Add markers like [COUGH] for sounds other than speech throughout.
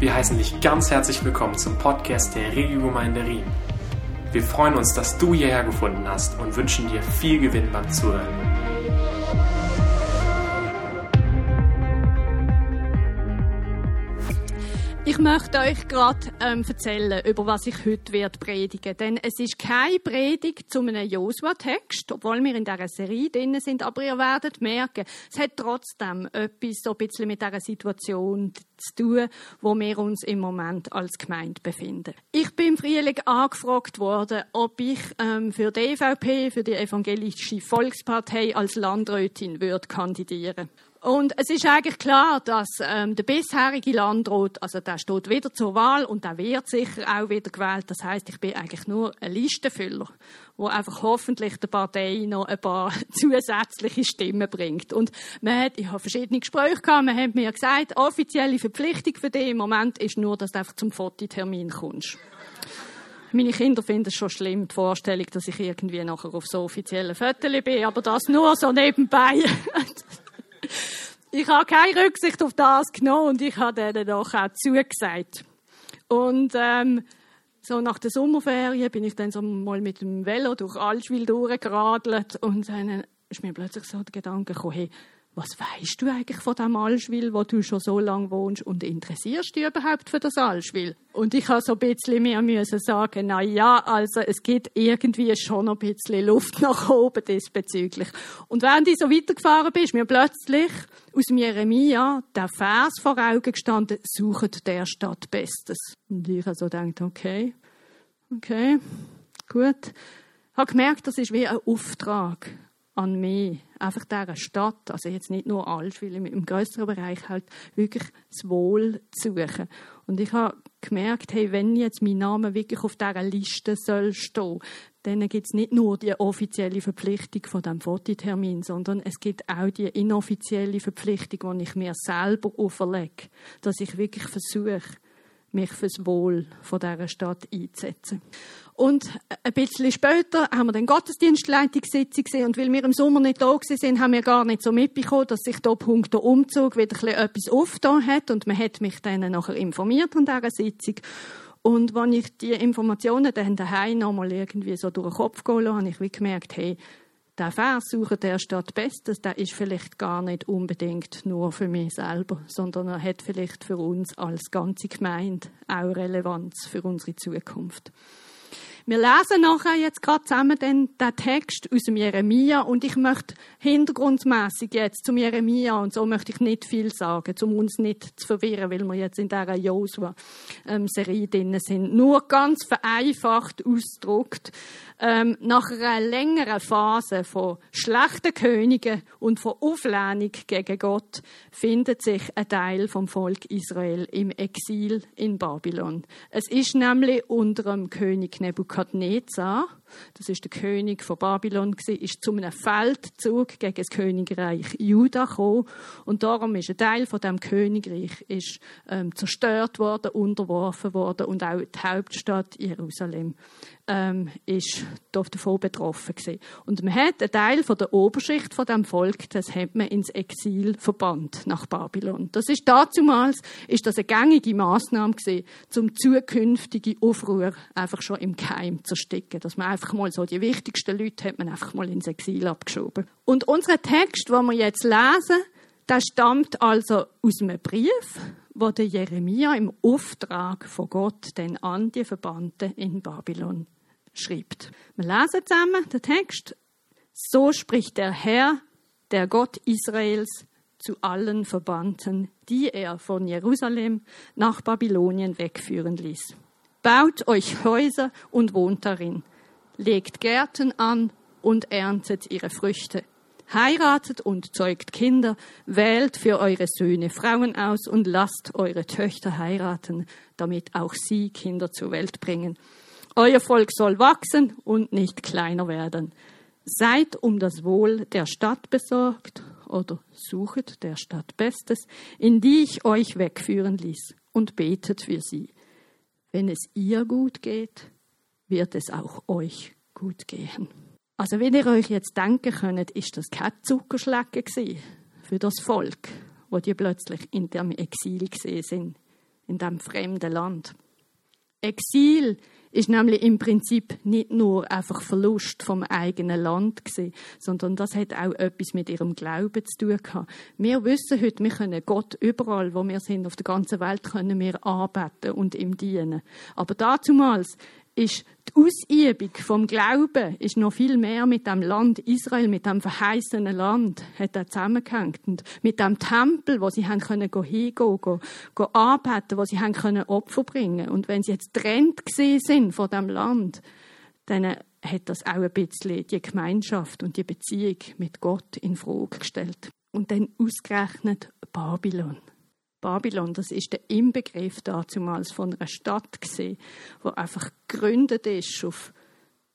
Wir heißen dich ganz herzlich willkommen zum Podcast der Regiogemeinde Riem. Wir freuen uns, dass du hierher gefunden hast und wünschen dir viel Gewinn beim Zuhören. Ich möchte euch gerade ähm, erzählen, über was ich heute werde predigen. Denn es ist keine Predigt zu einem Josua-Text, obwohl wir in dieser Serie drin sind. Aber ihr werdet merken, es hat trotzdem etwas so ein bisschen mit dieser Situation zu tun, wo wir uns im Moment als Gemeinde befinden. Ich bin im Frühling angefragt worden, ob ich ähm, für die EVP, für die Evangelische Volkspartei als Landrätin würde kandidieren und es ist eigentlich klar, dass ähm, der bisherige Landrat, also der steht wieder zur Wahl und der wird sicher auch wieder gewählt. Das heißt, ich bin eigentlich nur ein Listenfüller, wo einfach hoffentlich der Partei noch ein paar [LAUGHS] zusätzliche Stimmen bringt. Und man hat, ich habe verschiedene Gespräche gehabt, man hat mir gesagt, offizielle Verpflichtung für dich im Moment ist nur, dass du einfach zum Fototermin kommst. Meine Kinder finden es schon schlimm, die Vorstellung, dass ich irgendwie nachher auf so offiziellen Fotos bin, aber das nur so nebenbei. [LAUGHS] ich habe keine Rücksicht auf das genommen und ich habe denen auch zugesagt. Und ähm, so nach der Sommerferien bin ich dann so mal mit dem Velo durch Altschwil durchgeradelt und dann ist mir plötzlich so der Gedanke gekommen, hey, was weißt du eigentlich von dem Alschwil, wo du schon so lange wohnst und interessierst du dich überhaupt für das Alschwil? Und ich habe so ein bisschen mehr müssen sagen, na ja, also es gibt irgendwie schon ein bisschen Luft nach oben diesbezüglich. Und während ich so weitergefahren bin, ist mir plötzlich aus Jeremia der Vers vor Augen gestanden, suchet der Stadt Bestes. Und ich habe so gedacht, okay, okay, gut. Ich habe gemerkt, das ist wie ein Auftrag an mich, einfach dieser Stadt, also jetzt nicht nur Altschwil, im größeren Bereich halt wirklich das Wohl zu suchen. Und ich habe gemerkt, hey, wenn jetzt mein Name wirklich auf dieser Liste soll stehen, dann gibt es nicht nur die offizielle Verpflichtung von dem Fototermin, sondern es gibt auch die inoffizielle Verpflichtung, die ich mir selber auferlege, dass ich wirklich versuche, mich fürs Wohl von dieser Stadt einzusetzen. Und ein bisschen später haben wir den Gottesdienstleitungssitzung gesehen und weil wir im Sommer nicht da sind, haben wir gar nicht so mitbekommen, dass sich da Punkt der Umzug wieder etwas aufgetan hat und man hat mich dann nachher informiert an dieser Sitzung. Und wenn ich die Informationen dann daheim nochmal irgendwie so durch den Kopf gehen lasse, habe ich wie gemerkt, hey, der Vers suchen der Stadt Bestes, der ist vielleicht gar nicht unbedingt nur für mich selber, sondern er hat vielleicht für uns als ganze Gemeinde auch Relevanz für unsere Zukunft. Wir lesen nachher jetzt gerade zusammen den, den Text aus dem Jeremia und ich möchte hintergrundmäßig jetzt zum Jeremia und so möchte ich nicht viel sagen, um uns nicht zu verwirren, weil wir jetzt in dieser Josua-Serie ähm, drin sind. Nur ganz vereinfacht ausgedrückt, ähm, nach einer längeren Phase von schlechten Königen und von Auflehnung gegen Gott findet sich ein Teil vom Volk Israel im Exil in Babylon. Es ist nämlich unter dem König Nebukadnezar das ist der König von Babylon, ist zu einem Feldzug gegen das Königreich Juda gekommen. Und darum ist ein Teil von dem Königreich ist, ähm, zerstört worden, unterworfen worden und auch die Hauptstadt Jerusalem ähm, ist davon betroffen gewesen. Und man hat einen Teil von der Oberschicht von dem Volk, das hat man ins Exil verbannt nach Babylon. Das ist dazumals ist das eine gängige Maßnahme gewesen, zum zukünftige Aufruhr einfach schon im Keim zu stecken, dass man einfach mal so die wichtigsten Leute hat man einfach mal ins Exil abgeschoben. Und unser Text, den wir jetzt lesen, der stammt also aus einem Brief, wo der Jeremia im Auftrag von Gott den an die Verbannten in Babylon schreibt. Wir lesen zusammen den Text. So spricht der Herr, der Gott Israels, zu allen Verbannten, die er von Jerusalem nach Babylonien wegführen ließ. Baut euch Häuser und wohnt darin legt Gärten an und erntet ihre Früchte. Heiratet und zeugt Kinder, wählt für eure Söhne Frauen aus und lasst eure Töchter heiraten, damit auch sie Kinder zur Welt bringen. Euer Volk soll wachsen und nicht kleiner werden. Seid um das Wohl der Stadt besorgt oder suchet der Stadt Bestes, in die ich euch wegführen ließ, und betet für sie. Wenn es ihr gut geht, wird es auch euch gut gehen. Also wenn ihr euch jetzt denken könnt, ist das kein Zuckerschlecken für das Volk, wo die plötzlich in dem Exil gesehen sind in dem fremden Land. Exil ist nämlich im Prinzip nicht nur einfach Verlust vom eigenen Land gewesen, sondern das hat auch etwas mit ihrem Glauben zu tun gehabt. Wir wissen heute, wir können Gott überall, wo wir sind, auf der ganzen Welt, können wir arbeiten und ihm dienen. Aber dazumals ist die Ausübung vom Glauben ist noch viel mehr mit dem Land Israel, mit dem verheißenen Land, hat er zusammengehängt. Und mit dem Tempel, wo sie haben können hingehen, go, arbeiten, wo sie haben können Opfer bringen. Und wenn sie jetzt trennt gesehen sind von dem Land, dann hat das auch ein bisschen die Gemeinschaft und die Beziehung mit Gott in Frage gestellt. Und dann ausgerechnet Babylon. Babylon, das ist der Inbegriff damals von einer Stadt gesehen, wo einfach gegründet ist auf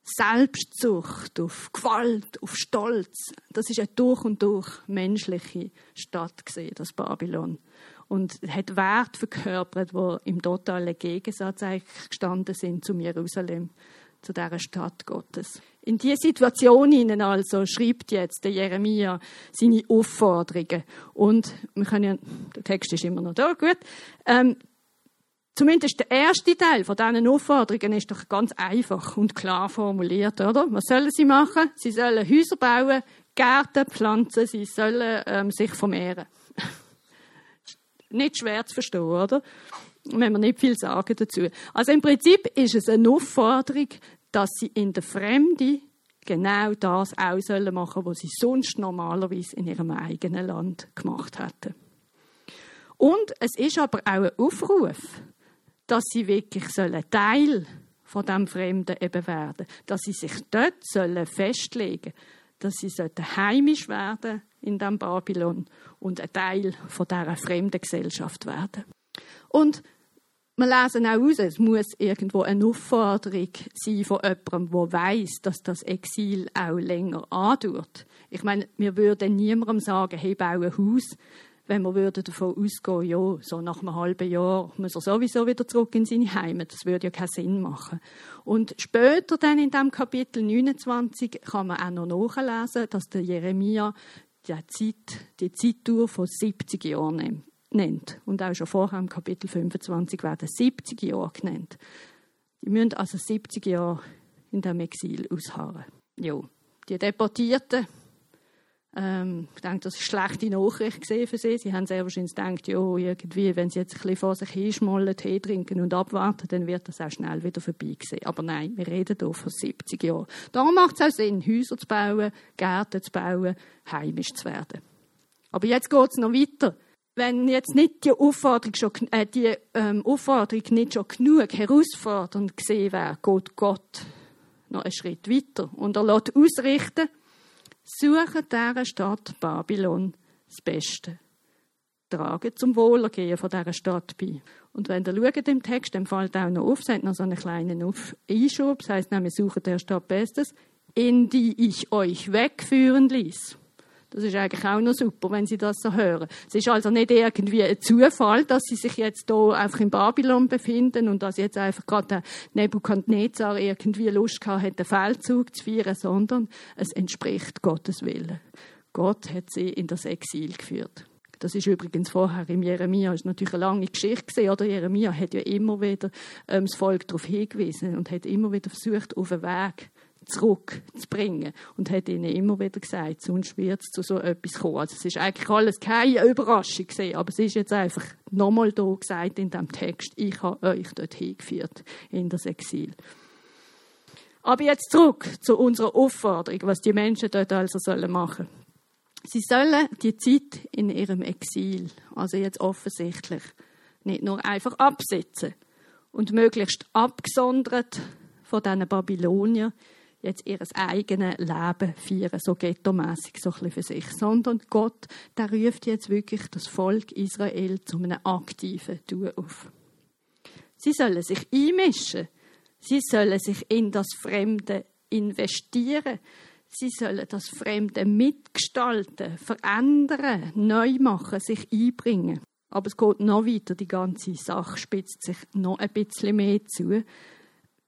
Selbstzucht, auf Gewalt, auf Stolz. Das ist eine durch und durch menschliche Stadt gesehen, das Babylon. Und hat Wert verkörpert, wo im totalen Gegensatz eigentlich gestanden sind zum Jerusalem zu dieser Stadt Gottes. In diese Situation hinein also schreibt jetzt der Jeremia seine Aufforderungen. Und wir können ja, der Text ist immer noch da, gut. Ähm, zumindest der erste Teil von diesen Aufforderungen ist doch ganz einfach und klar formuliert, oder? Was sollen sie machen? Sie sollen Häuser bauen, Gärten pflanzen, sie sollen ähm, sich vermehren. [LAUGHS] nicht schwer zu verstehen, oder? Wenn wir nicht viel sagen dazu. Also im Prinzip ist es eine Aufforderung, dass sie in der Fremde genau das auch sollen machen, was sie sonst normalerweise in ihrem eigenen Land gemacht hätten. Und es ist aber auch ein Aufruf, dass sie wirklich sollen Teil von dem Fremden eben werden, dass sie sich dort sollen festlegen, dass sie sollten heimisch werden in dem Babylon und ein Teil von dieser fremden Gesellschaft werden. Und wir lesen auch aus, es muss irgendwo eine Aufforderung sein von jemandem, der weiß, dass das Exil auch länger andauert. Ich meine, wir würden niemandem sagen, hey, baue ein Haus, wenn wir davon ausgehen, ja, so nach einem halben Jahr muss er sowieso wieder zurück in seine Heimat. Das würde ja keinen Sinn machen. Und später dann in dem Kapitel 29 kann man auch noch nachlesen, dass der Jeremia die Zeit, die Zeitdauer von 70 Jahren nimmt nennt. Und auch schon vorher im Kapitel 25 werden 70 Jahre genannt. Die müssen also 70 Jahre in dem Exil ausharren. Ja, die Deportierten, ähm, ich denke, das ist eine schlechte Nachricht für sie. Sie haben sehr wahrscheinlich gedacht, ja, irgendwie, wenn sie jetzt ein bisschen vor sich hinschmollen, Tee trinken und abwarten, dann wird das auch schnell wieder vorbei sein. Aber nein, wir reden hier von 70 Jahren. Darum macht es auch Sinn, Häuser zu bauen, Gärten zu bauen, heimisch zu werden. Aber jetzt geht es noch weiter wenn jetzt nicht die Aufforderung, schon, äh, die, ähm, Aufforderung nicht schon genug herausfordernd gesehen wäre, geht Gott noch einen Schritt weiter und er lässt ausrichten, suchen dieser Stadt Babylon das Beste. Tragen zum Wohlergehen von dieser Stadt bei. Und wenn ihr schaut im Text, dann fällt auch noch auf, es hat noch so einen kleinen Einschub, das heisst nämlich, suchen der Stadt Bestes, in die ich euch wegführen ließ. Das ist eigentlich auch noch super, wenn Sie das so hören. Es ist also nicht irgendwie ein Zufall, dass Sie sich jetzt hier einfach in Babylon befinden und dass jetzt einfach gerade Nebukadnezar irgendwie Lust gehabt hat, einen Feldzug zu feiern, sondern es entspricht Gottes Willen. Gott hat sie in das Exil geführt. Das ist übrigens vorher im Jeremia, ist natürlich eine lange Geschichte oder? Jeremia hat ja immer wieder ähm, das Volk darauf hingewiesen und hat immer wieder versucht, auf den Weg zurückzubringen. Und hat ihnen immer wieder gesagt, sonst wird es zu so etwas kommen. Also es ist eigentlich alles keine Überraschung gewesen, aber es ist jetzt einfach nochmal da gesagt in dem Text, ich habe euch dorthin geführt, in das Exil. Aber jetzt zurück zu unserer Aufforderung, was die Menschen dort also sollen machen. Sie sollen die Zeit in ihrem Exil, also jetzt offensichtlich, nicht nur einfach absitzen und möglichst abgesondert von diesen Babyloniern jetzt ihr eigenes Leben feiern, so ghettomässig, so ein für sich, sondern Gott, der ruft jetzt wirklich das Volk Israel zu einem aktiven Tun auf. Sie sollen sich einmischen, sie sollen sich in das Fremde investieren, sie sollen das Fremde mitgestalten, verändern, neu machen, sich einbringen. Aber es geht noch weiter, die ganze Sache spitzt sich noch ein bisschen mehr zu.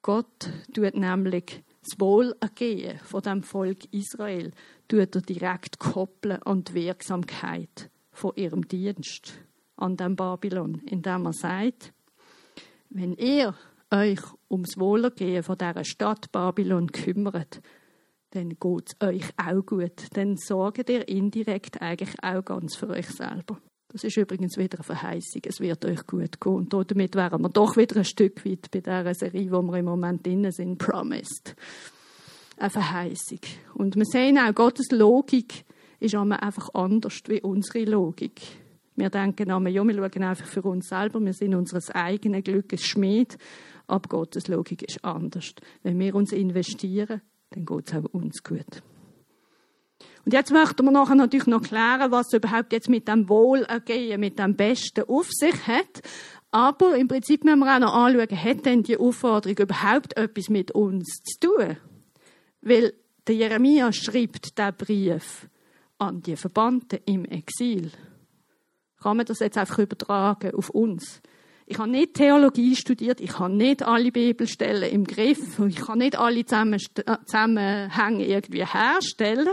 Gott tut nämlich das Wohlergehen von dem Volk Israel tut er direkt koppeln an die Wirksamkeit von ihrem Dienst an dem Babylon, indem er sagt, wenn ihr euch ums Wohlergehen von dieser Stadt Babylon kümmert, dann geht es euch auch gut. Dann sorgt ihr indirekt eigentlich auch ganz für euch selber. Das ist übrigens wieder eine Verheißung. Es wird euch gut gehen. Und damit wären wir doch wieder ein Stück weit bei dieser Serie, wo wir im Moment drin sind, Promised. Eine Verheißung. Und wir sehen auch, Gottes Logik ist einfach anders wie unsere Logik. Wir denken einmal, ja, wir schauen einfach für uns selber, wir sind unseres eigenen Glückes Schmied, aber Gottes Logik ist anders. Wenn wir uns investieren, dann geht es auch uns gut. Und jetzt möchten wir nachher natürlich noch klären, was überhaupt jetzt mit dem Wohlergehen, mit dem Besten auf sich hat. Aber im Prinzip müssen wir auch noch anschauen, hat denn die Aufforderung überhaupt etwas mit uns zu tun? Weil der Jeremia schreibt diesen Brief an die Verbannten im Exil. Kann man das jetzt einfach übertragen auf uns? Ich habe nicht Theologie studiert, ich habe nicht alle Bibelstellen im Griff, ich kann nicht alle äh, Zusammenhänge irgendwie herstellen.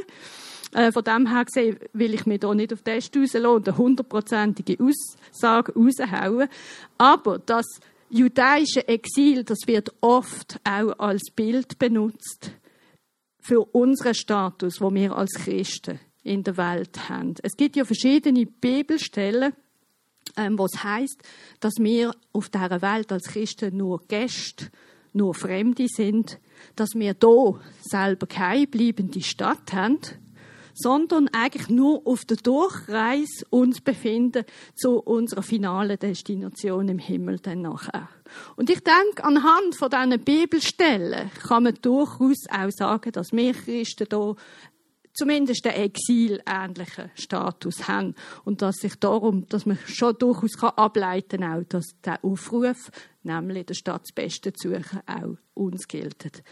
Äh, von dem her gesehen will ich mich da nicht auf Test rauslassen und eine hundertprozentige Aussage raushauen. Aber das jüdische Exil, das wird oft auch als Bild benutzt für unseren Status, wo wir als Christen in der Welt haben. Es gibt ja verschiedene Bibelstellen, ähm, wo es heißt, dass wir auf dieser Welt als Christen nur Gäste, nur Fremde sind, dass wir hier selber keine bleibende Stadt haben, sondern eigentlich nur auf der Durchreise uns befinden zu unserer finalen Destination im Himmel dann nachher. Und ich denke, anhand von diesen Bibelstellen kann man durchaus auch sagen, dass wir Christen hier zumindest einen exilähnlichen Status haben. Und dass sich darum, dass man schon durchaus kann ableiten kann, dass der Aufruf, nämlich der Stadt das Beste zu suchen, auch uns gilt.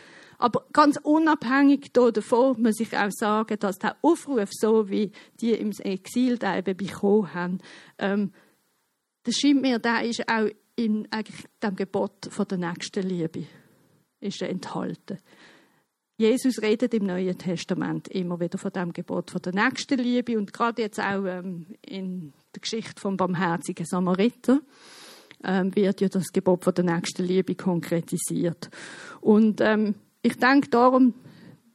Aber ganz unabhängig davon muss ich auch sagen, dass der Aufruf, so wie die im Exil da eben bekommen haben, ähm, das scheint mir, der ist auch in eigentlich dem Gebot von der nächsten Liebe ist enthalten. Jesus redet im Neuen Testament immer wieder von dem Gebot von der Nächstenliebe und gerade jetzt auch ähm, in der Geschichte vom barmherzigen Samariter ähm, wird ja das Gebot von der Nächstenliebe konkretisiert. Und ähm, ich denke darum,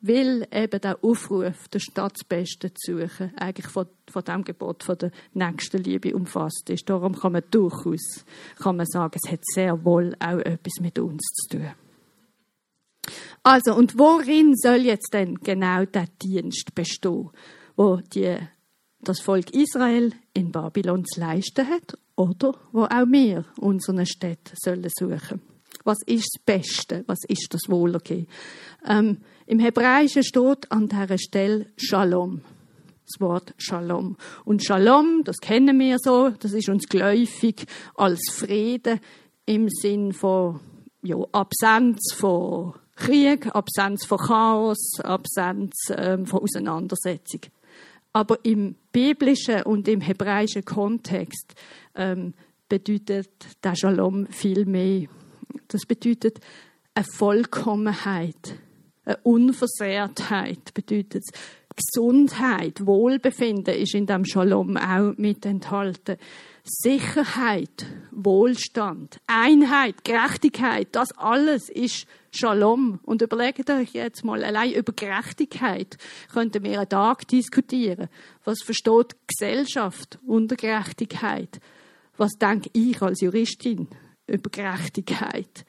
will eben der Aufruf, der Staatsbeste zu suchen, eigentlich von, von dem Gebot von der Nächstenliebe umfasst ist. Darum kann man durchaus kann man sagen, es hat sehr wohl auch etwas mit uns zu tun. Also, und worin soll jetzt denn genau der Dienst bestehen, wo die, das Volk Israel in Babylon zu leisten hat oder wo auch wir unsere Städte sollen suchen? Was ist das Beste? Was ist das Wohlergehen? Ähm, Im Hebräischen steht an dieser Stelle Shalom. Das Wort Shalom. Und Shalom, das kennen wir so, das ist uns geläufig als Frieden im Sinn von ja, Absenz von Krieg, Absenz von Chaos, Absenz ähm, von Auseinandersetzung. Aber im biblischen und im hebräischen Kontext ähm, bedeutet der Shalom viel mehr. Das bedeutet eine Vollkommenheit, eine Unversehrtheit, bedeutet Gesundheit, Wohlbefinden ist in dem Shalom auch mit enthalten. Sicherheit, Wohlstand, Einheit, Gerechtigkeit, das alles ist Shalom. Und überlegt euch jetzt mal, allein über Gerechtigkeit könnten wir einen Tag diskutieren. Was versteht Gesellschaft unter Gerechtigkeit? Was denke ich als Juristin über Gerechtigkeit?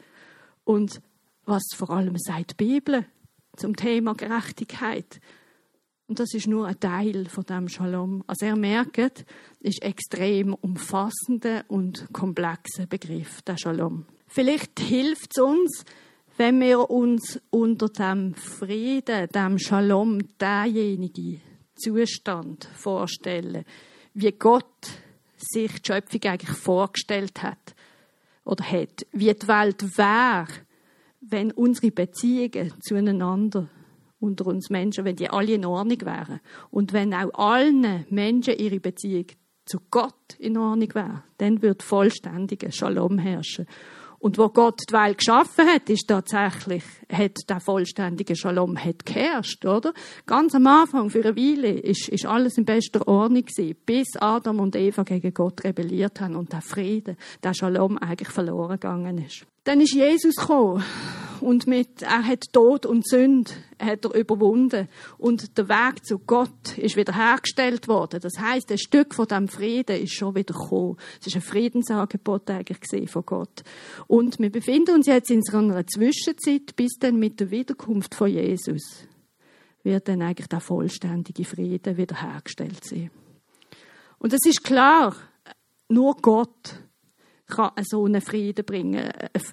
Und was vor allem sagt die Bibel zum Thema Gerechtigkeit? Und das ist nur ein Teil von dem Shalom. Also er merkt, ist extrem umfassender und komplexer Begriff, der Shalom. Vielleicht hilft es uns, wenn wir uns unter dem Frieden, dem Shalom, derjenige Zustand vorstellen, wie Gott sich die Schöpfung eigentlich vorgestellt hat oder hat, wie die Welt wäre, wenn unsere Beziehungen zueinander unter uns Menschen, wenn die alle in Ordnung wären. Und wenn auch allen Menschen ihre Beziehung zu Gott in Ordnung wäre, dann wird vollständiger Shalom herrschen. Und wo Gott die Welt geschaffen hat, ist tatsächlich, hat der vollständige Shalom hat geherrscht, oder? Ganz am Anfang, für eine Weile, ist, ist alles in bester Ordnung gewesen, bis Adam und Eva gegen Gott rebelliert haben und der Friede, der Shalom eigentlich verloren gegangen ist. Dann ist Jesus gekommen und mit, er hat Tod und Sünde hat er überwunden und der Weg zu Gott ist wieder hergestellt worden. Das heißt, ein Stück von dem Frieden ist schon wieder gekommen. Es ist ein Friedensangebot eigentlich von Gott. Und wir befinden uns jetzt in so einer Zwischenzeit, bis dann mit der Wiederkunft von Jesus wird dann eigentlich der vollständige Frieden wieder hergestellt sein. Und es ist klar, nur Gott kann so einen Frieden bringen.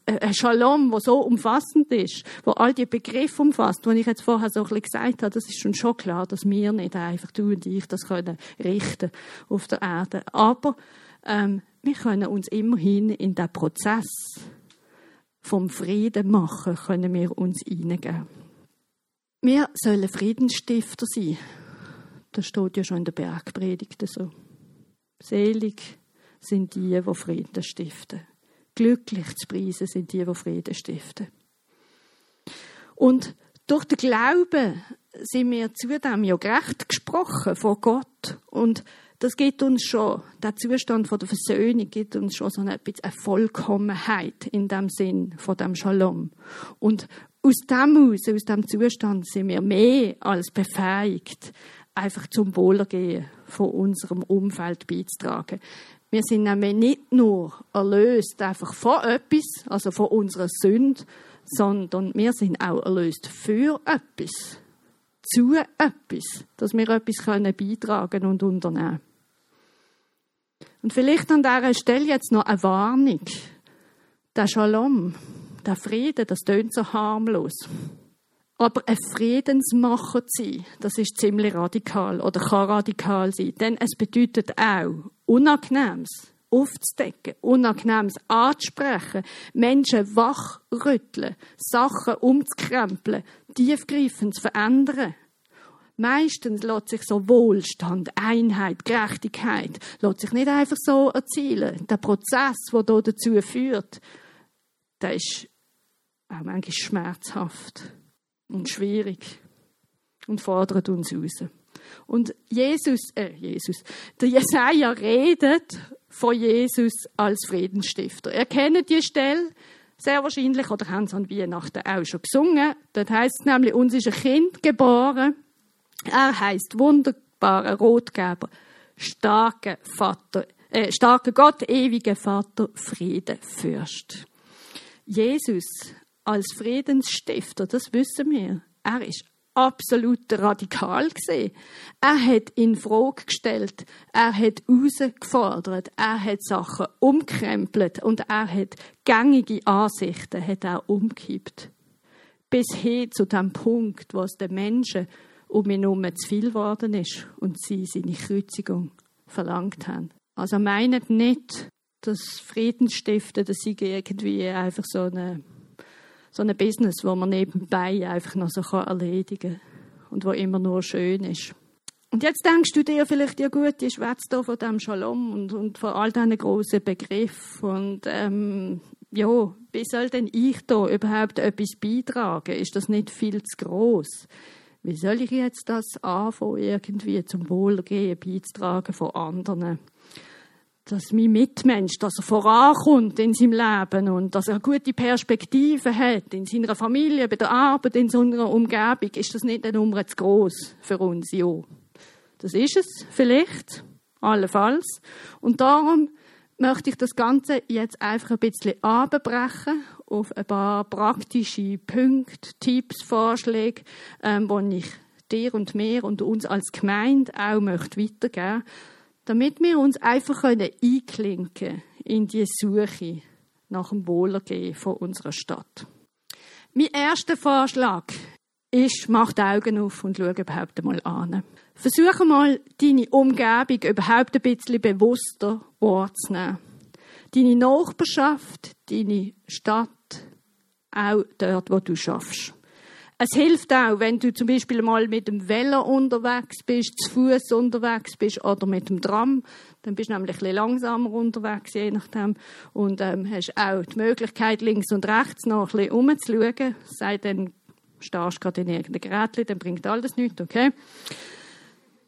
Ein Shalom, der so umfassend ist, wo all die Begriffe umfasst, die ich jetzt vorher so ein bisschen gesagt habe, das ist schon schon klar, dass wir nicht einfach, du und ich, das können richten auf der Erde. Aber ähm, wir können uns immerhin in den Prozess vom Frieden machen, können wir uns hineingeben. Wir sollen Friedensstifter sein. Das steht ja schon in der Bergpredigt so. Selig sind die, die Frieden stiften. Glücklich zu preisen sind die, die Frieden stiften. Und durch den Glauben sind wir zudem ja gerecht gesprochen vor Gott. Und das gibt uns schon, der Zustand von der Versöhnung gibt uns schon so ein bisschen eine Vollkommenheit in dem Sinn von dem Shalom. Und aus dem aus, aus dem Zustand sind wir mehr als befähigt, einfach zum Wohlergehen von unserem Umfeld beizutragen. Wir sind nämlich nicht nur erlöst einfach von etwas, also von unserer Sünde, sondern wir sind auch erlöst für etwas, zu etwas, dass wir etwas können beitragen und unternehmen. Und vielleicht an dieser Stelle jetzt noch eine Warnung. Der Shalom, der Frieden, das tönt so harmlos. Aber ein Friedensmacher zu sein, das ist ziemlich radikal oder kann radikal sein. Denn es bedeutet auch, Unangenehmes aufzudecken, Unangenehmes anzusprechen, Menschen wachrütteln, Sachen umzukrempeln, tiefgreifend zu verändern. Meistens lässt sich so Wohlstand, Einheit, Gerechtigkeit, lässt sich nicht einfach so erzielen. Der Prozess, der hier dazu führt, der ist auch manchmal schmerzhaft und schwierig und fordert uns raus. Und Jesus, äh, Jesus, der Jesaja redet von Jesus als Friedensstifter. Er kennt die Stelle sehr wahrscheinlich, oder haben sie an Weihnachten auch schon gesungen. Dort heißt es nämlich, uns ist ein Kind geboren. Er heißt wunderbarer Rotgeber, starker Vater, äh, starker Gott, ewiger Vater, Friedefürst. Jesus als Friedensstifter, das wissen wir. Er ist absolut radikal gesehen. Er hat in Frage gestellt, er hat herausgefordert, er hat Sachen umkrempelt und er hat gängige Ansichten hat er umgekippt. Bis hin zu dem Punkt, wo es den Menschen um ihn herum zu viel geworden ist und sie seine Kreuzigung verlangt haben. Also meint nicht, dass Friedensstiften, das sei irgendwie einfach so eine so ein Business, wo man nebenbei einfach noch so erledigen kann und wo immer nur schön ist. Und jetzt denkst du dir vielleicht, ja gut, die schwätzt hier von dem Shalom und, und von all diesen grossen Begriffen und ähm, ja, wie soll denn ich da überhaupt etwas beitragen? Ist das nicht viel zu groß? Wie soll ich jetzt das anfangen, irgendwie zum Wohlgehen beizutragen von anderen? Dass mein Mitmensch, dass er vorankommt in seinem Leben und dass er gute Perspektiven hat in seiner Familie, bei der Arbeit, in seiner Umgebung, ist das nicht eine Nummer zu groß für uns? Ja. Das ist es vielleicht, allenfalls. Und darum möchte ich das Ganze jetzt einfach ein bisschen abbrechen auf ein paar praktische Punkte, Tipps, Vorschläge, ähm, die ich dir und mir und uns als Gemeinde auch möchte weitergeben damit wir uns einfach einklinken können in die Suche nach dem Wohlergehen von unserer Stadt. Mein erster Vorschlag ist, mach die Augen auf und schau überhaupt einmal an. Versuche mal, deine Umgebung überhaupt ein bisschen bewusster wahrzunehmen. Deine Nachbarschaft, deine Stadt, auch dort, wo du schaffst. Es hilft auch, wenn du zum Beispiel mal mit dem Velo unterwegs bist, zu Fuß unterwegs bist oder mit dem Tram. Dann bist du nämlich ein bisschen langsamer unterwegs, je nachdem. Und ähm, hast auch die Möglichkeit, links und rechts noch ein bisschen umzuschauen. Sei denn, stehst gerade in irgendeinem Gerät, dann bringt alles nichts, okay?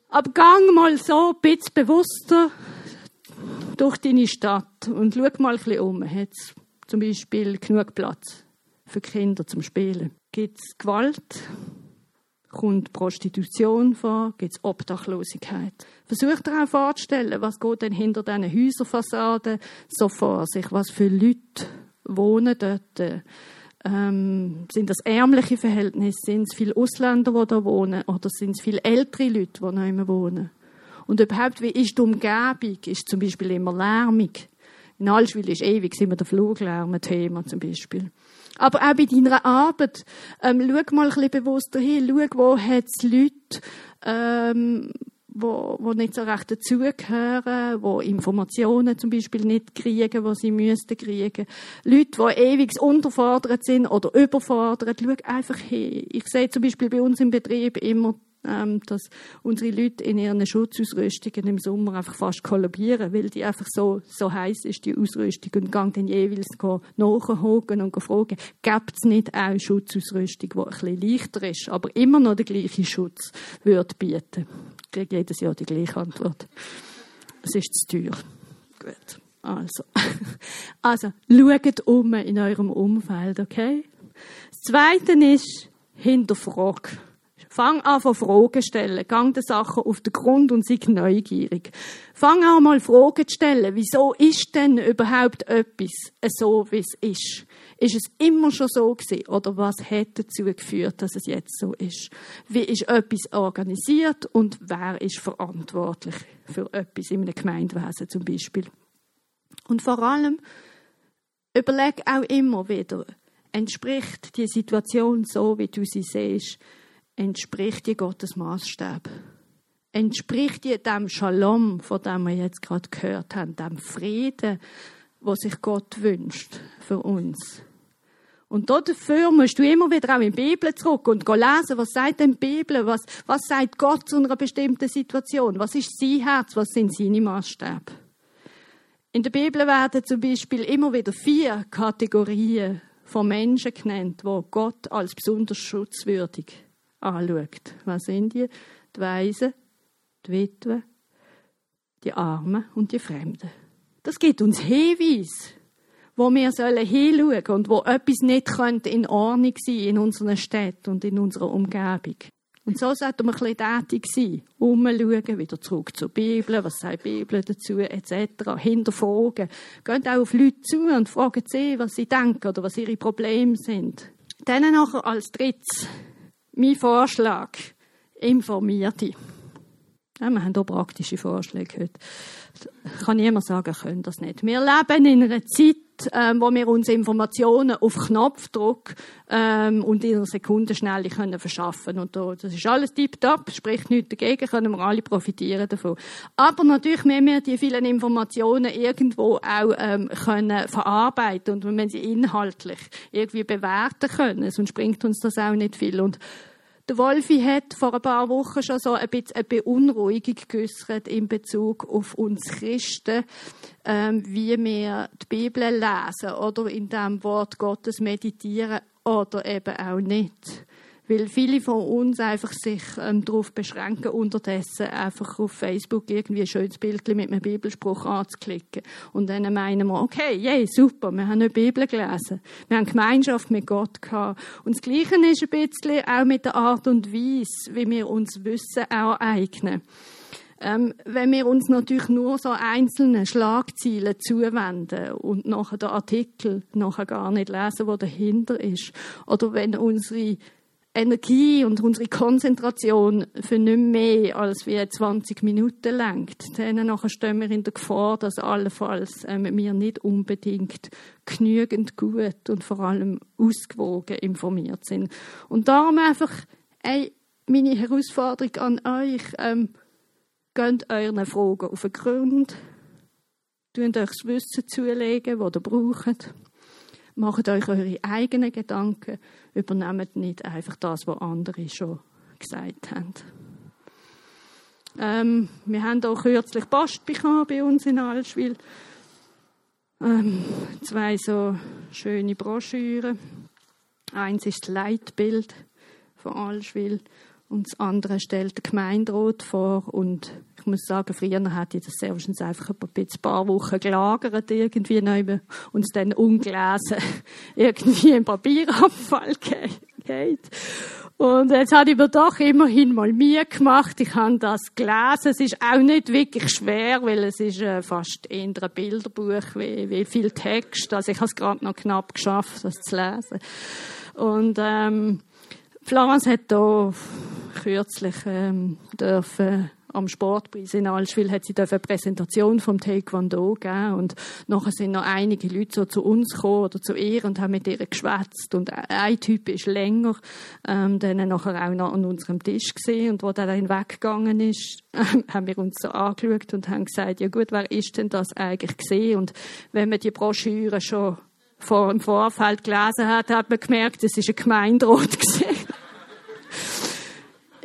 Aber gang mal so ein bisschen bewusster durch deine Stadt und schau mal ein bisschen um. Hat zum Beispiel genug Platz für Kinder zum Spielen? Gibt es Gewalt? Kommt Prostitution vor? Gibt es Obdachlosigkeit? Versucht dir auch vorzustellen, was geht denn hinter diesen Häuserfassaden so vor sich? Was für Leute wohnen dort? Ähm, sind das ärmliche Verhältnisse? Sind es viele Ausländer, die da wohnen? Oder sind es viele ältere Leute, die noch immer wohnen? Und überhaupt, wie ist die Umgebung? Ist zum Beispiel immer lärmig? In Allschwil ist ewig immer der Fluglärm ein Thema zum Beispiel. Aber auch bei deiner Arbeit, ähm, schau mal ein bisschen bewusster hin, schau, wo hat es Leute, ähm, wo, wo nicht so recht dazugehören, wo Informationen zum Beispiel nicht kriegen, wo sie müssten kriegen. Leute, die ewig unterfordert sind oder überfordert, schau einfach hin. Ich sehe zum Beispiel bei uns im Betrieb immer ähm, dass unsere Leute in ihren Schutzausrüstungen im Sommer einfach fast kollabieren, weil die einfach so, so heiß ist, die Ausrüstung, und gehen dann jeweils nachhocken und fragen, gibt es nicht auch Schutzausrüstung, die ein bisschen leichter ist, aber immer noch den gleichen Schutz würde bieten? Ich kriege jedes Jahr die gleiche Antwort. Es ist zu teuer. Gut. Also, [LAUGHS] also schaut um in eurem Umfeld, okay? Das Zweite ist, hinterfragt. Fang an von Fragen stellen. Gang den Sachen auf den Grund und sei neugierig. Fang an mal Fragen zu stellen. Wieso ist denn überhaupt etwas so, wie es ist? Ist es immer schon so gewesen? Oder was hat dazu geführt, dass es jetzt so ist? Wie ist etwas organisiert und wer ist verantwortlich für etwas in einem Gemeindewesen zum Beispiel? Und vor allem, überleg auch immer wieder, entspricht die Situation so, wie du sie siehst, entspricht die Gottes Maßstab? Entspricht die dem Shalom, von dem wir jetzt gerade gehört haben, dem Frieden, wo sich Gott wünscht für uns? Und dafür musst du immer wieder auch in die Bibel zurück und lesen, was sagt denn die Bibel, was, was sagt Gott zu einer bestimmten Situation, was ist sein Herz, was sind seine Maßstäbe. In der Bibel werden zum Beispiel immer wieder vier Kategorien von Menschen genannt, wo Gott als besonders schutzwürdig anschaut. Was sind die? Die Weisen, die Witwen, die Armen und die Fremden. Das gibt uns Hinweise, wo wir sollen hinschauen und wo etwas nicht in Ordnung sein in unseren Städten und in unserer Umgebung. Und so sollten wir ein bisschen tätig sein, umschauen, wieder zurück zur Bibel, was sagt die Bibel dazu, etc., hinterfragen. Geht auch auf Leute zu und fragen sie, was sie denken oder was ihre Probleme sind. Dann nachher als drittes mein Vorschlag, informierte. Ja, wir haben hier praktische Vorschläge heute. Kann niemand sagen, können das nicht. Wir leben in einer Zeit, ähm, wo wir uns Informationen auf Knopfdruck ähm, und in einer Sekundenschnelle können verschaffen Und da, das ist alles tiptop, spricht nichts dagegen, können wir alle profitieren davon. Aber natürlich müssen wir die vielen Informationen irgendwo auch ähm, können verarbeiten und wir müssen sie inhaltlich irgendwie bewerten können, sonst bringt uns das auch nicht viel. Und der Wolfi hat vor ein paar Wochen schon so ein bisschen eine Beunruhigung geäußert in Bezug auf uns Christen, ähm, wie wir die Bibel lesen oder in dem Wort Gottes meditieren oder eben auch nicht. Weil viele von uns einfach sich ähm, darauf beschränken, unterdessen einfach auf Facebook irgendwie ein schönes Bild mit einem Bibelspruch anzuklicken. Und dann meinen wir, okay, yeah, super, wir haben eine Bibel gelesen. Wir haben Gemeinschaft mit Gott gehabt. Und das Gleiche ist ein bisschen auch mit der Art und Weise, wie wir uns Wissen aneignen. Ähm, wenn wir uns natürlich nur so einzelne Schlagziele zuwenden und nachher den Artikel nachher gar nicht lesen, wo dahinter ist, oder wenn unsere Energie und unsere Konzentration für nicht mehr als wie 20 Minuten lenkt, dann nachher stehen wir in der Gefahr, dass allenfalls ähm, wir nicht unbedingt genügend gut und vor allem ausgewogen informiert sind. Und darum einfach, ey, meine Herausforderung an euch, ähm, geht euren Fragen auf den Grund, tun euch das Wissen zulegen, das ihr braucht. Macht euch eure eigenen Gedanken, übernehmt nicht einfach das, was andere schon gesagt haben. Ähm, wir haben auch kürzlich Post bekommen bei uns in Allschwil. Ähm, zwei so schöne Broschüren. Eins ist das Leitbild von Allschwil und das andere stellt der Gemeinderat vor und ich muss sagen, früher hätte ich das wahrscheinlich einfach ein paar Wochen gelagert irgendwie und es dann ungelesen [LAUGHS] irgendwie im Papierabfall [LAUGHS] geht. Und jetzt habe ich mir doch immerhin mal Mühe gemacht. Ich habe das gelesen. Es ist auch nicht wirklich schwer, weil es ist äh, fast eher ein Bilderbuch, wie, wie viel Text. Also ich habe es gerade noch knapp geschafft, das zu lesen. Und ähm, Florence hat da kürzlich ähm, dürfen am Sportpreis in Allschwil hat sie eine Präsentation vom Taekwondo gegeben und nachher sind noch einige Leute so zu uns gekommen oder zu ihr und haben mit ihr geschwätzt. Und ein Typ ist länger ähm, dann nachher auch noch an unserem Tisch gesehen und wo der dann weggegangen ist, [LAUGHS] äh, haben wir uns so angeschaut und haben gesagt, ja gut, wer ist denn das eigentlich gesehen? Und wenn man die Broschüre schon vor im Vorfeld gelesen hat, hat man gemerkt, es ist ein Gemeinderat [LAUGHS] gesehen.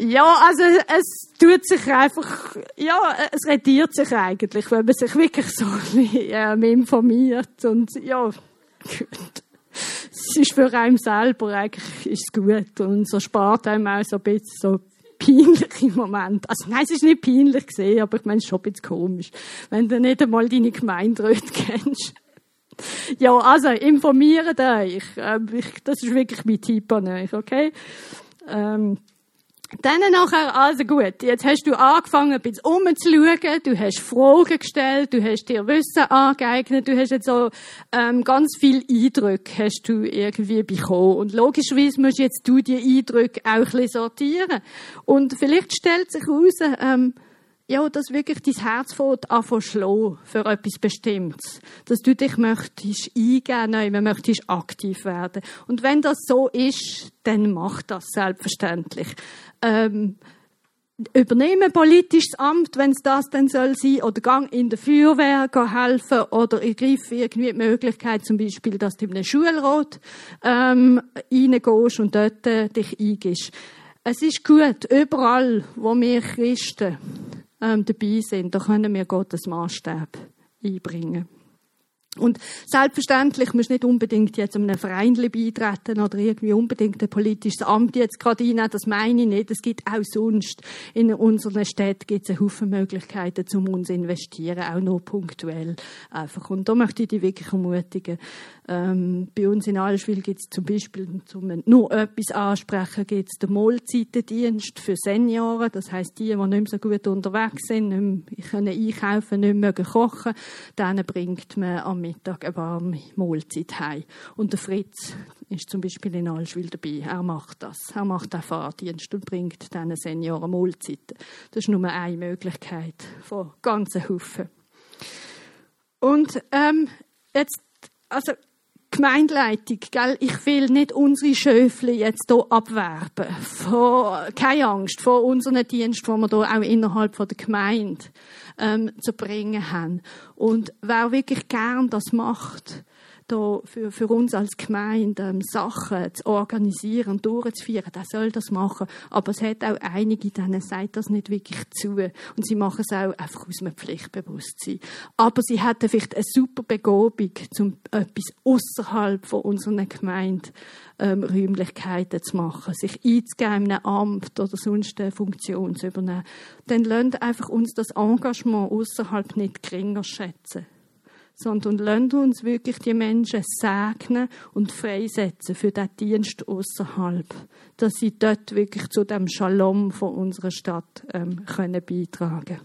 Ja, also es tut sich einfach, ja, es rediert sich eigentlich, wenn man sich wirklich so ähm, informiert und ja, gut. Es ist für einen selber eigentlich ist gut und so spart einem auch so ein bisschen so peinliche Momente. Also nein, es ist nicht peinlich gesehen, aber ich meine, es ist schon ein bisschen komisch, wenn du nicht einmal deine Gemeinderäte [LAUGHS] kennst. Ja, also informiert euch. Ähm, das ist wirklich mein Tipp an euch, okay? Ähm, dann nachher, also gut, jetzt hast du angefangen, ein bisschen umzuschauen, du hast Fragen gestellt, du hast dir Wissen angeeignet, du hast jetzt so ähm, ganz viel Eindrücke hast du irgendwie bekommen. Und logischerweise musst jetzt du die Eindrücke auch ein bisschen sortieren. Und vielleicht stellt sich heraus, ähm, ja, dass wirklich dein Herz fängt an schlagen für etwas Bestimmtes. Dass du dich möchtest eingeben, nein, möchtest aktiv werden. Und wenn das so ist, dann mach das selbstverständlich. Ähm, übernehmen politisches Amt, wenn es das dann soll sein, oder gang in der Feuerwehr helfen, oder ergreif irgendwie die Möglichkeit, zum Beispiel, dass du in einen Schulrat ähm, reingehst und dort äh, dich eingibst. Es ist gut, überall, wo wir Christen ähm, dabei sind, da können wir Gottes Maßstab einbringen. Und selbstverständlich musst du nicht unbedingt jetzt einem Verein beitreten oder irgendwie unbedingt ein politisches Amt jetzt gerade einnehmen, das meine ich nicht. Es gibt auch sonst in unseren Städten gibt es einen Haufen Möglichkeiten, um uns zu investieren, auch nur punktuell einfach. Und da möchte ich dich wirklich ermutigen. Ähm, bei uns in Allschwil gibt es zum Beispiel, um nur etwas ansprechen, gibt es den Mahlzeitendienst für Senioren. Das heißt die, die nicht mehr so gut unterwegs sind, nicht mehr können einkaufen, nicht mehr kochen, denen bringt man am Mittag eine warme Mahlzeit heim. Und der Fritz ist zum Beispiel in Allschwil dabei. Er macht das. Er macht den Fahrdienst und bringt diesen Senioren Mahlzeiten. Das ist nur eine Möglichkeit von ganzen Haufen. Und ähm, jetzt, also Gemeindeleitung, gell? ich will nicht unsere Schöfli jetzt hier abwerben. Vor, keine Angst vor unseren Dienst, die wir hier auch innerhalb der Gemeinde ähm, zu bringen haben. Und wer wirklich gern das macht, da für, für uns als Gemeinde ähm, Sachen zu organisieren und durchzuführen, der soll das machen. Aber es hat auch einige, denen sagt das nicht wirklich zu. Und sie machen es auch einfach aus einem Pflichtbewusstsein. Aber sie hätten vielleicht eine super Begabung, um etwas außerhalb von unserer Gemeinde ähm, zu machen, sich einzugeben in einem Amt oder sonst eine Funktion zu übernehmen. Dann lernt einfach uns das Engagement außerhalb nicht geringer schätzen sondern lasst uns wirklich die Menschen segnen und freisetzen für den Dienst außerhalb, dass sie dort wirklich zu dem Shalom von unserer Stadt ähm, können beitragen.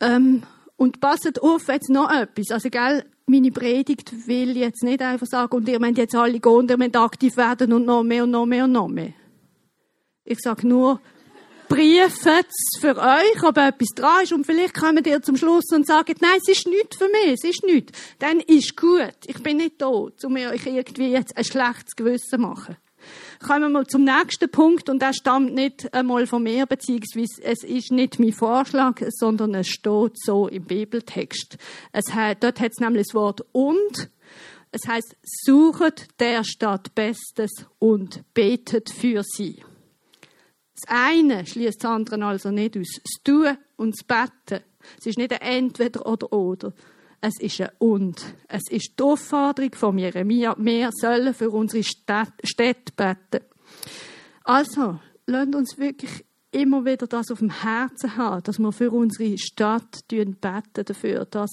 Ähm, und passet auf jetzt noch etwas. Also, gell, meine Predigt will jetzt nicht einfach sagen, und ihr müsst jetzt alle gehen und ihr müsst aktiv werden und noch mehr und noch mehr und noch mehr. Ich sage nur, prüfen für euch, ob etwas dran ist und vielleicht kommen ihr zum Schluss und sagen, nein, es ist nichts für mich, es ist nichts. Dann ist gut. Ich bin nicht da, um euch irgendwie jetzt ein schlechtes Gewissen machen. Kommen wir mal zum nächsten Punkt und der stammt nicht einmal von mir, beziehungsweise es ist nicht mein Vorschlag, sondern es steht so im Bibeltext. Es hat, dort hat es nämlich das Wort und Es heißt, suchet der Stadt Bestes und betet für sie. Das eine schließt das andere also nicht aus. Das Tun und das Betten. Es ist nicht ein Entweder oder oder. Es ist ein Und. Es ist die Aufforderung von Jeremia. Wir sollen für unsere Städte beten. Also, lasst uns wirklich immer wieder das auf dem Herzen haben, dass wir für unsere Stadt beten dafür, dass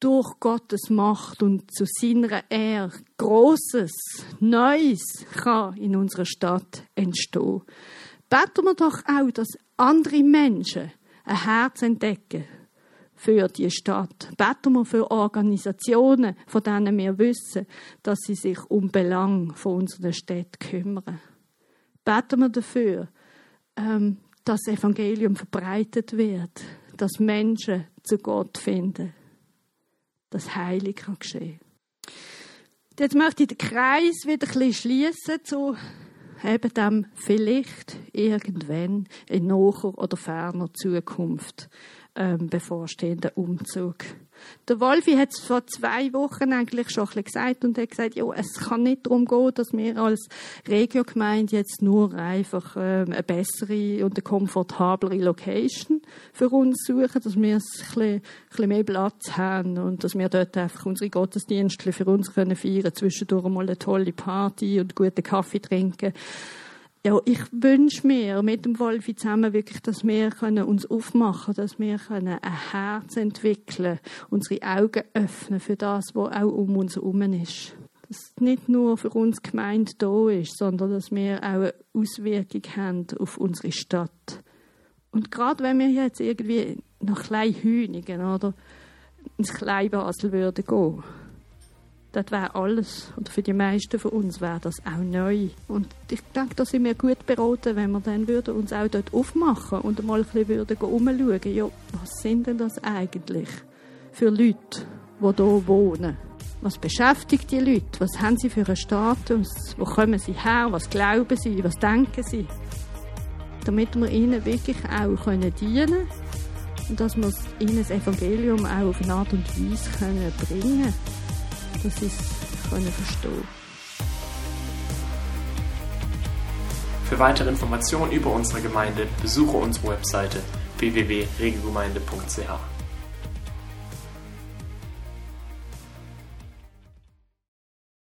durch Gottes Macht und zu seiner Ehre Großes, Neues kann in unserer Stadt entstehen. Beten wir doch auch, dass andere Menschen ein Herz entdecken für die Stadt. Beten wir für Organisationen, von denen wir wissen, dass sie sich um Belang von unserer Stadt kümmern. Beten wir dafür, ähm, dass das Evangelium verbreitet wird, dass Menschen zu Gott finden, dass Heilig kann geschehen. Jetzt möchte ich den Kreis wieder ein bisschen schließen zu eben dem vielleicht irgendwann in naher oder ferner Zukunft ähm, bevorstehenden Umzug. Der Wolfi hat es vor zwei Wochen eigentlich schon ein gesagt und hat gesagt, ja, es kann nicht darum gehen, dass wir als Regiogemeinde jetzt nur einfach ähm, eine bessere und eine komfortablere Location für uns suchen, dass wir ein bisschen, ein bisschen mehr Platz haben und dass wir dort einfach unsere Gottesdienste für uns können feiern, zwischendurch mal eine tolle Party und guten Kaffee trinken ja, ich wünsche mir mit dem Wolfi zusammen wirklich, dass wir können uns aufmachen, dass wir können ein Herz entwickeln, unsere Augen öffnen für das, was auch um uns herum ist. Dass nicht nur für uns gemeint da ist, sondern dass wir auch eine Auswirkung haben auf unsere Stadt. Und gerade wenn wir jetzt irgendwie nach Kleinhünigen oder ins Kleinbasel würden gehen, das wäre alles. Und für die meisten von uns wäre das auch neu. Und ich denke, da sind wir gut beraten, wenn wir dann würden uns auch dort aufmachen und mal ein bisschen umschauen, ja, was sind denn das eigentlich für Leute, die hier wohnen? Was beschäftigt die Leute? Was haben sie für einen Status? Wo kommen sie her? Was glauben sie? Was denken sie? Damit wir ihnen wirklich auch dienen können und dass wir ihnen das Evangelium auch auf eine Art und Weise bringen können dass sie es können verstehen Für weitere Informationen über unsere Gemeinde besuche unsere Webseite www.regelgemeinde.ch.